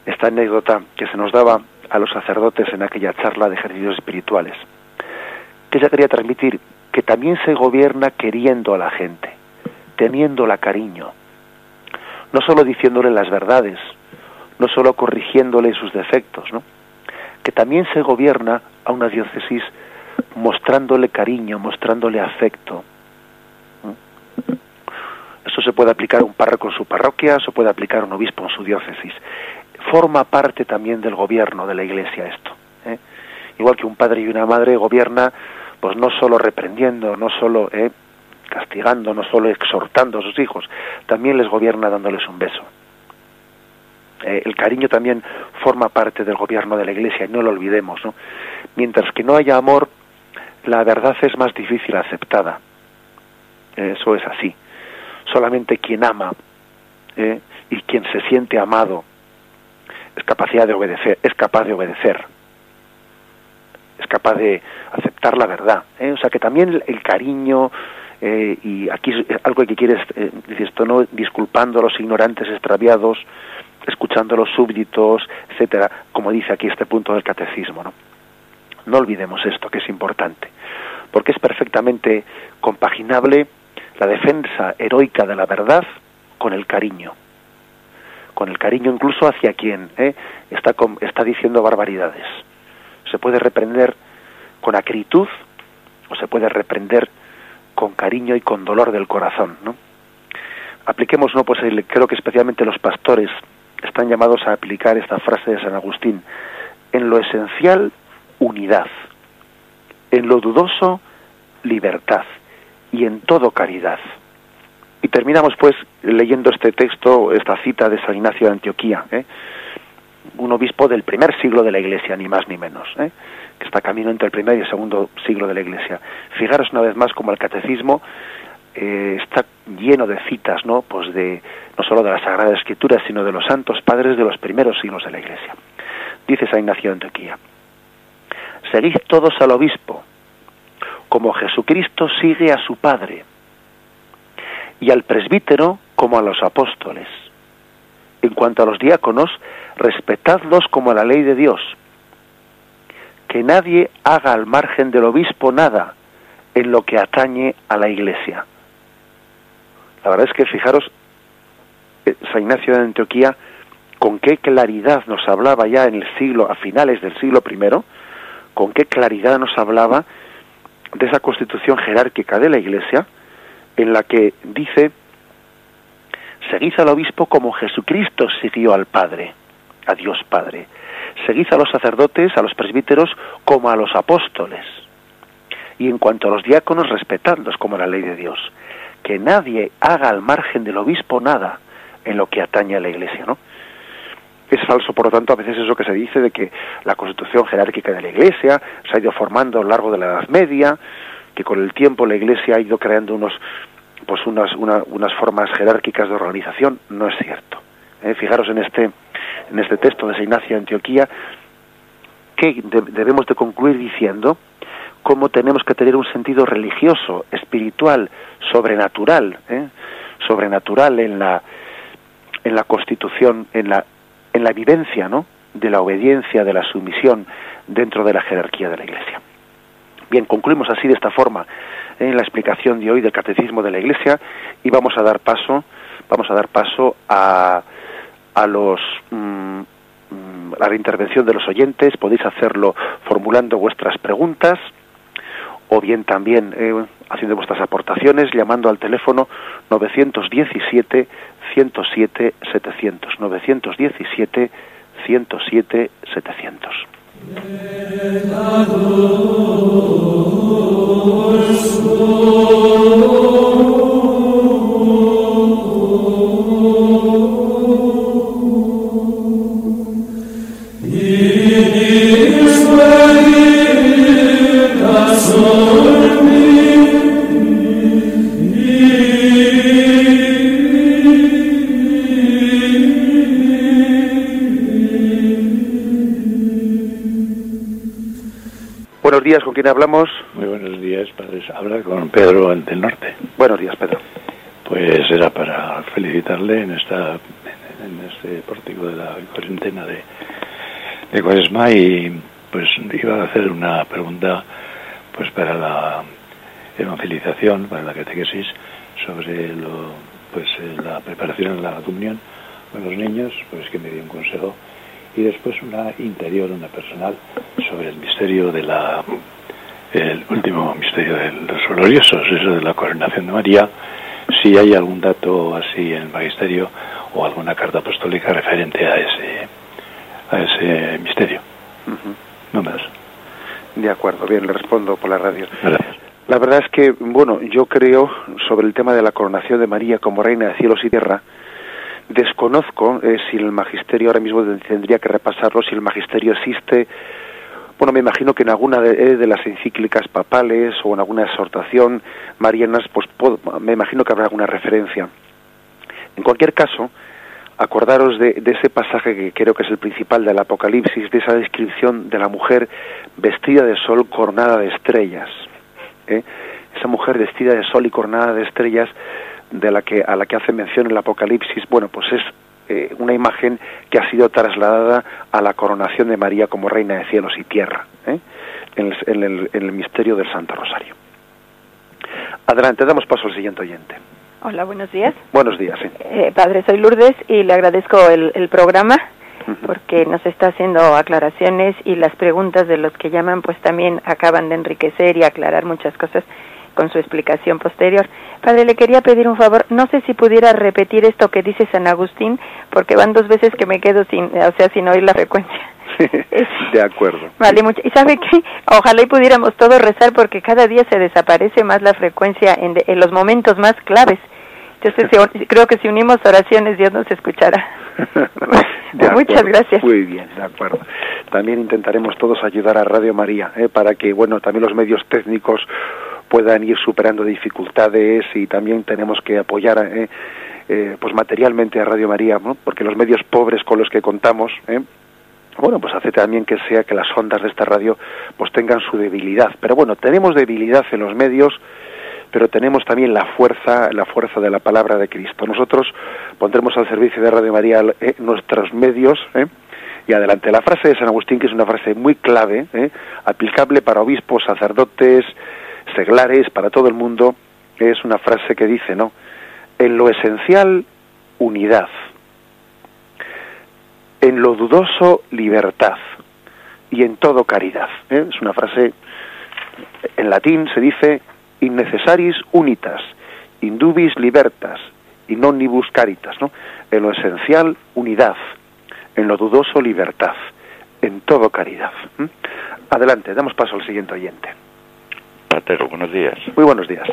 Esta anécdota que se nos daba a los sacerdotes en aquella charla de ejercicios espirituales. ¿Qué ella quería transmitir? Que también se gobierna queriendo a la gente, teniéndola cariño, no solo diciéndole las verdades, no solo corrigiéndole sus defectos, ¿no? que también se gobierna a una diócesis mostrándole cariño, mostrándole afecto. Eso se puede aplicar un párroco en su parroquia, se puede aplicar un obispo en su diócesis. Forma parte también del gobierno de la Iglesia esto. ¿eh? Igual que un padre y una madre gobierna, pues no solo reprendiendo, no solo ¿eh? castigando, no solo exhortando a sus hijos, también les gobierna dándoles un beso. Eh, el cariño también forma parte del gobierno de la Iglesia y no lo olvidemos. ¿no? Mientras que no haya amor, la verdad es más difícil aceptada. Eso es así. Solamente quien ama eh, y quien se siente amado es capacidad de obedecer, es capaz de obedecer, es capaz de aceptar la verdad. O sea que también el cariño, eh, y aquí algo que quieres eh, decir esto no disculpando a los ignorantes extraviados escuchando a los súbditos etcétera como dice aquí este punto del catecismo no no olvidemos esto que es importante porque es perfectamente compaginable la defensa heroica de la verdad con el cariño con el cariño incluso hacia quien eh, está está diciendo barbaridades se puede reprender con acritud o se puede reprender con cariño y con dolor del corazón, ¿no? Apliquemos, ¿no? Pues creo que especialmente los pastores están llamados a aplicar esta frase de San Agustín. En lo esencial, unidad. En lo dudoso, libertad. Y en todo, caridad. Y terminamos, pues, leyendo este texto, esta cita de San Ignacio de Antioquía, ¿eh? un obispo del primer siglo de la Iglesia, ni más ni menos. ¿eh? que está camino entre el primer y el segundo siglo de la Iglesia. Fijaros una vez más como el catecismo eh, está lleno de citas, ¿no? Pues de no solo de la Sagrada Escritura, sino de los santos padres de los primeros siglos de la Iglesia. Dice San Ignacio de Antioquía: Seguid todos al obispo, como Jesucristo sigue a su Padre, y al presbítero como a los apóstoles. En cuanto a los diáconos, respetadlos como a la ley de Dios que nadie haga al margen del obispo nada en lo que atañe a la iglesia. La verdad es que fijaros, eh, San Ignacio de Antioquía, con qué claridad nos hablaba ya en el siglo, a finales del siglo I, con qué claridad nos hablaba de esa constitución jerárquica de la iglesia, en la que dice, seguid al obispo como Jesucristo siguió al Padre, a Dios Padre seguid a los sacerdotes, a los presbíteros, como a los apóstoles. Y en cuanto a los diáconos, respetadlos como la ley de Dios. Que nadie haga al margen del obispo nada en lo que atañe a la iglesia, ¿no? Es falso, por lo tanto, a veces eso que se dice de que la constitución jerárquica de la iglesia se ha ido formando a lo largo de la Edad Media, que con el tiempo la iglesia ha ido creando unos pues unas, unas formas jerárquicas de organización, no es cierto. ¿Eh? Fijaros en este en este texto de San Ignacio de Antioquía, que debemos de concluir diciendo cómo tenemos que tener un sentido religioso, espiritual, sobrenatural, ¿eh? sobrenatural en la en la constitución, en la en la vivencia, ¿no? de la obediencia, de la sumisión dentro de la jerarquía de la Iglesia. Bien, concluimos así de esta forma en la explicación de hoy del catecismo de la Iglesia y vamos a dar paso, vamos a dar paso a a los mm, mm, a la intervención de los oyentes, podéis hacerlo formulando vuestras preguntas o bien también eh, haciendo vuestras aportaciones llamando al teléfono 917 107 700 917 107 700. Quién hablamos? Muy buenos días, padres. Habla con Pedro del Norte. Buenos días, Pedro. Pues era para felicitarle en esta en este pórtico de la cuarentena de, de Cuaresma y pues iba a hacer una pregunta pues para la evangelización, para la catequesis sobre lo, pues eh, la preparación de la comunión con los niños, pues que me dio un consejo y después una interior, una personal, sobre el misterio de la, el último misterio de los gloriosos, eso de la coronación de María, si hay algún dato así en el magisterio o alguna carta apostólica referente a ese, a ese misterio. No más. De acuerdo, bien, le respondo por la radio. Gracias. La verdad es que, bueno, yo creo sobre el tema de la coronación de María como reina de cielos y tierra, Desconozco eh, si el magisterio ahora mismo tendría que repasarlo, si el magisterio existe. Bueno, me imagino que en alguna de, eh, las encíclicas papales o en alguna exhortación marianas, pues me imagino que habrá alguna referencia. En cualquier caso, acordaros de, de, ese pasaje que creo que es el principal del Apocalipsis, de esa descripción de la mujer vestida de sol coronada de estrellas. ¿eh? Esa mujer vestida de sol y coronada de estrellas de la que a la que hace mención el Apocalipsis, bueno, pues es eh, una imagen que ha sido trasladada a la coronación de María como reina de cielos y tierra, ¿eh? en, el, en, el, misterio del Santo Rosario. Adelante, damos paso al siguiente oyente. Hola, buenos días. Buenos días, sí. Eh, padre, soy Lourdes y le agradezco el, el programa porque nos está haciendo aclaraciones y las preguntas de los que llaman pues también acaban de enriquecer y aclarar muchas cosas con su explicación posterior. Padre, le quería pedir un favor, no sé si pudiera repetir esto que dice San Agustín, porque van dos veces que me quedo sin, o sea, sin oír la frecuencia. [laughs] de acuerdo. Vale, mucho. Y sabe que ojalá y pudiéramos todos rezar porque cada día se desaparece más la frecuencia en, de, en los momentos más claves. Entonces creo que si unimos oraciones Dios nos escuchará. [laughs] Muchas gracias. Muy bien, de acuerdo. También intentaremos todos ayudar a Radio María ¿eh? para que, bueno, también los medios técnicos puedan ir superando dificultades y también tenemos que apoyar eh, eh, pues materialmente a Radio María, ¿no? porque los medios pobres con los que contamos, eh, bueno, pues hace también que sea que las ondas de esta radio pues tengan su debilidad. Pero bueno, tenemos debilidad en los medios, pero tenemos también la fuerza, la fuerza de la palabra de Cristo. Nosotros pondremos al servicio de Radio María eh, nuestros medios, ¿eh? y adelante. La frase de San Agustín, que es una frase muy clave, ¿eh? aplicable para obispos, sacerdotes, seglares, para todo el mundo, es una frase que dice, ¿no? En lo esencial, unidad. En lo dudoso, libertad. Y en todo, caridad. ¿eh? Es una frase, en latín se dice, innecesaris unitas, indubis libertas, in omnibus caritas, ¿no? En lo esencial, unidad. En lo dudoso, libertad. En todo, caridad. Adelante, damos paso al siguiente oyente. Patero, buenos días. Muy buenos días.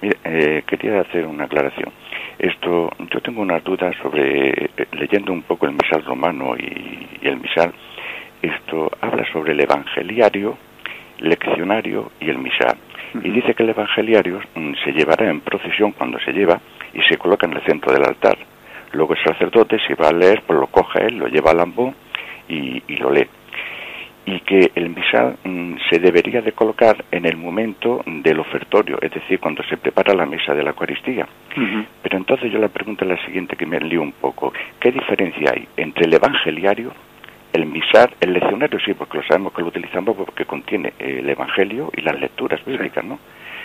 Mire, eh, quería hacer una aclaración. Esto, yo tengo una duda sobre, eh, leyendo un poco el misal romano y, y, el misal, esto habla sobre el evangeliario, leccionario y el misal. Uh -huh. Y dice que el evangeliario mm, se llevará en procesión cuando se lleva y se coloca en el centro del altar. Luego el sacerdote, si va a leer, pues lo coge él, lo lleva al ambón y, y lo lee y que el misal mmm, se debería de colocar en el momento del ofertorio, es decir, cuando se prepara la mesa de la Eucaristía. Uh -huh. Pero entonces yo la pregunta es la siguiente que me lío un poco. ¿Qué diferencia hay entre el evangeliario, el misal, el leccionario sí, porque lo sabemos que lo utilizamos porque contiene el evangelio y las lecturas bíblicas, sí. ¿no?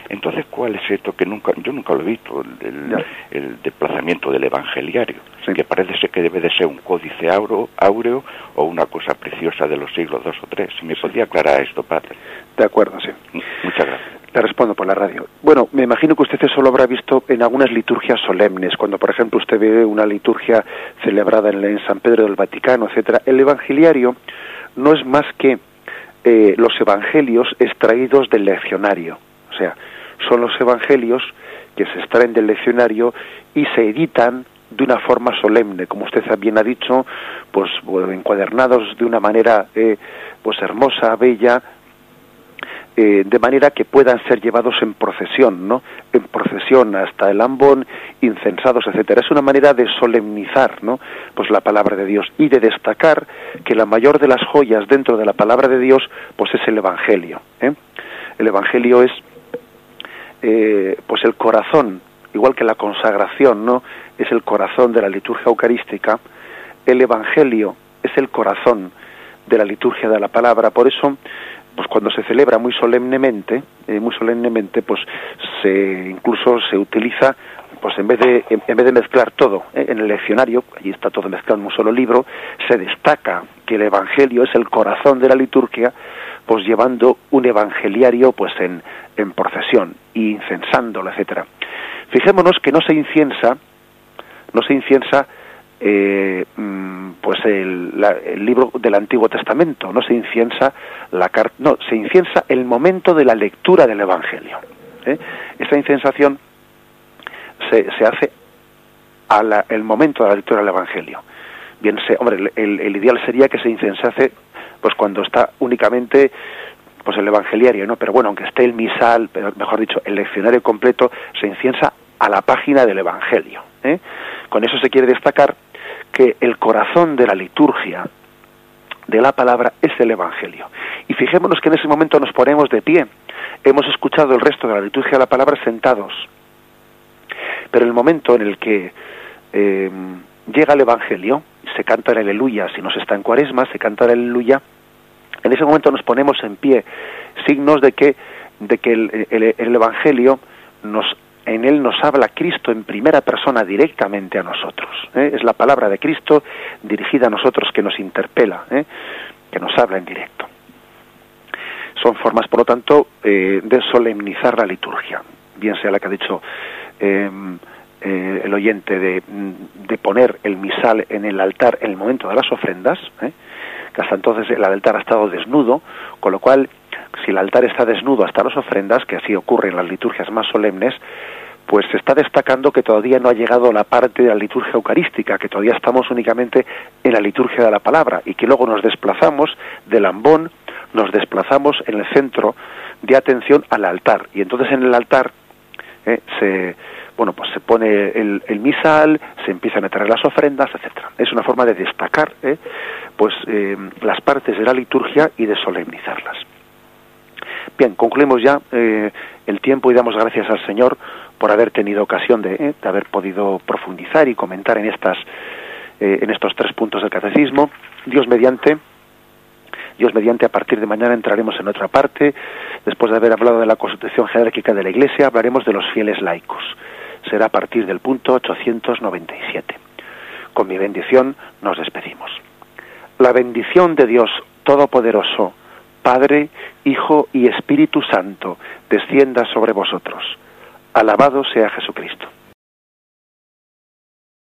Entonces, ¿cuál es esto que nunca, yo nunca lo he visto, el, el desplazamiento del evangeliario, sí. que parece ser que debe de ser un códice áureo, áureo o una cosa preciosa de los siglos dos o tres? Si me podía aclarar esto, padre. De acuerdo, sí. Muchas gracias. Le respondo por la radio. Bueno, me imagino que usted eso lo habrá visto en algunas liturgias solemnes, cuando por ejemplo usted ve una liturgia celebrada en, San Pedro del Vaticano, etcétera. El evangeliario no es más que eh, los evangelios extraídos del leccionario. O sea, son los evangelios que se extraen del leccionario y se editan de una forma solemne, como usted bien ha dicho, pues encuadernados de una manera eh, pues hermosa, bella, eh, de manera que puedan ser llevados en procesión, ¿no? En procesión hasta el ambón, incensados, etcétera. Es una manera de solemnizar, ¿no? Pues la palabra de Dios y de destacar que la mayor de las joyas dentro de la palabra de Dios, pues es el Evangelio. ¿eh? El Evangelio es, eh, pues el corazón, igual que la consagración, ¿no? Es el corazón de la liturgia eucarística. El Evangelio es el corazón de la liturgia de la palabra. Por eso pues cuando se celebra muy solemnemente, eh, muy solemnemente, pues se incluso se utiliza pues en vez de en, vez de mezclar todo eh, en el leccionario, allí está todo mezclado en un solo libro, se destaca que el evangelio es el corazón de la liturgia, pues llevando un evangeliario pues en, en procesión y incensándolo, etcétera. Fijémonos que no se inciensa, no se inciensa eh, mm, pues el, libro del Antiguo Testamento, no se inciensa la no, se inciensa el momento de la lectura del Evangelio. ¿eh? Esta incensación se, se hace a el momento de la lectura del Evangelio. Bien, se, hombre, el, ideal sería que se incensase pues cuando está únicamente pues el evangeliario, ¿no? Pero bueno, aunque esté el misal, pero mejor dicho, el leccionario completo, se inciensa a la página del Evangelio. ¿eh? Con eso se quiere destacar que el corazón de la liturgia de la palabra es el Evangelio. Y fijémonos que en ese momento nos ponemos de pie. Hemos escuchado el resto de la liturgia de la palabra sentados. Pero el momento en el que eh, llega el Evangelio, se canta el aleluya, si no se está en cuaresma, se canta el aleluya, en ese momento nos ponemos en pie, signos de que, de que el Evangelio nos en él nos habla Cristo en primera persona directamente a nosotros. ¿eh? Es la palabra de Cristo dirigida a nosotros que nos interpela, ¿eh? que nos habla en directo. Son formas, por lo tanto, eh, de solemnizar la liturgia, bien sea la que ha dicho em, el oyente de, de, poner el misal en el altar en el momento de las ofrendas, hasta entonces el altar ha estado desnudo, con lo cual si el altar está desnudo hasta las ofrendas, que así ocurre en las liturgias más solemnes, pues se está destacando que todavía no ha llegado la parte de la liturgia eucarística, que todavía estamos únicamente en la liturgia de la palabra y que luego nos desplazamos del ambón, nos desplazamos en el centro de atención al altar. Y entonces en el altar eh, se bueno pues se pone el, misal, se empiezan a traer las ofrendas, etcétera. Es una forma de destacar eh, pues eh, las partes de la liturgia y de solemnizarlas. Bien, concluimos ya el tiempo y damos gracias al Señor por haber tenido ocasión de, de haber podido profundizar y comentar en estas eh, en estos tres puntos del catecismo. Dios mediante, Dios mediante, a partir de mañana entraremos en otra parte. Después de haber hablado de la constitución jerárquica de la Iglesia, hablaremos de los fieles laicos. Será a partir del punto 897. Con mi bendición nos despedimos. La bendición de Dios Todopoderoso, Padre, Hijo y Espíritu Santo, descienda sobre vosotros Alabado sea Jesucristo.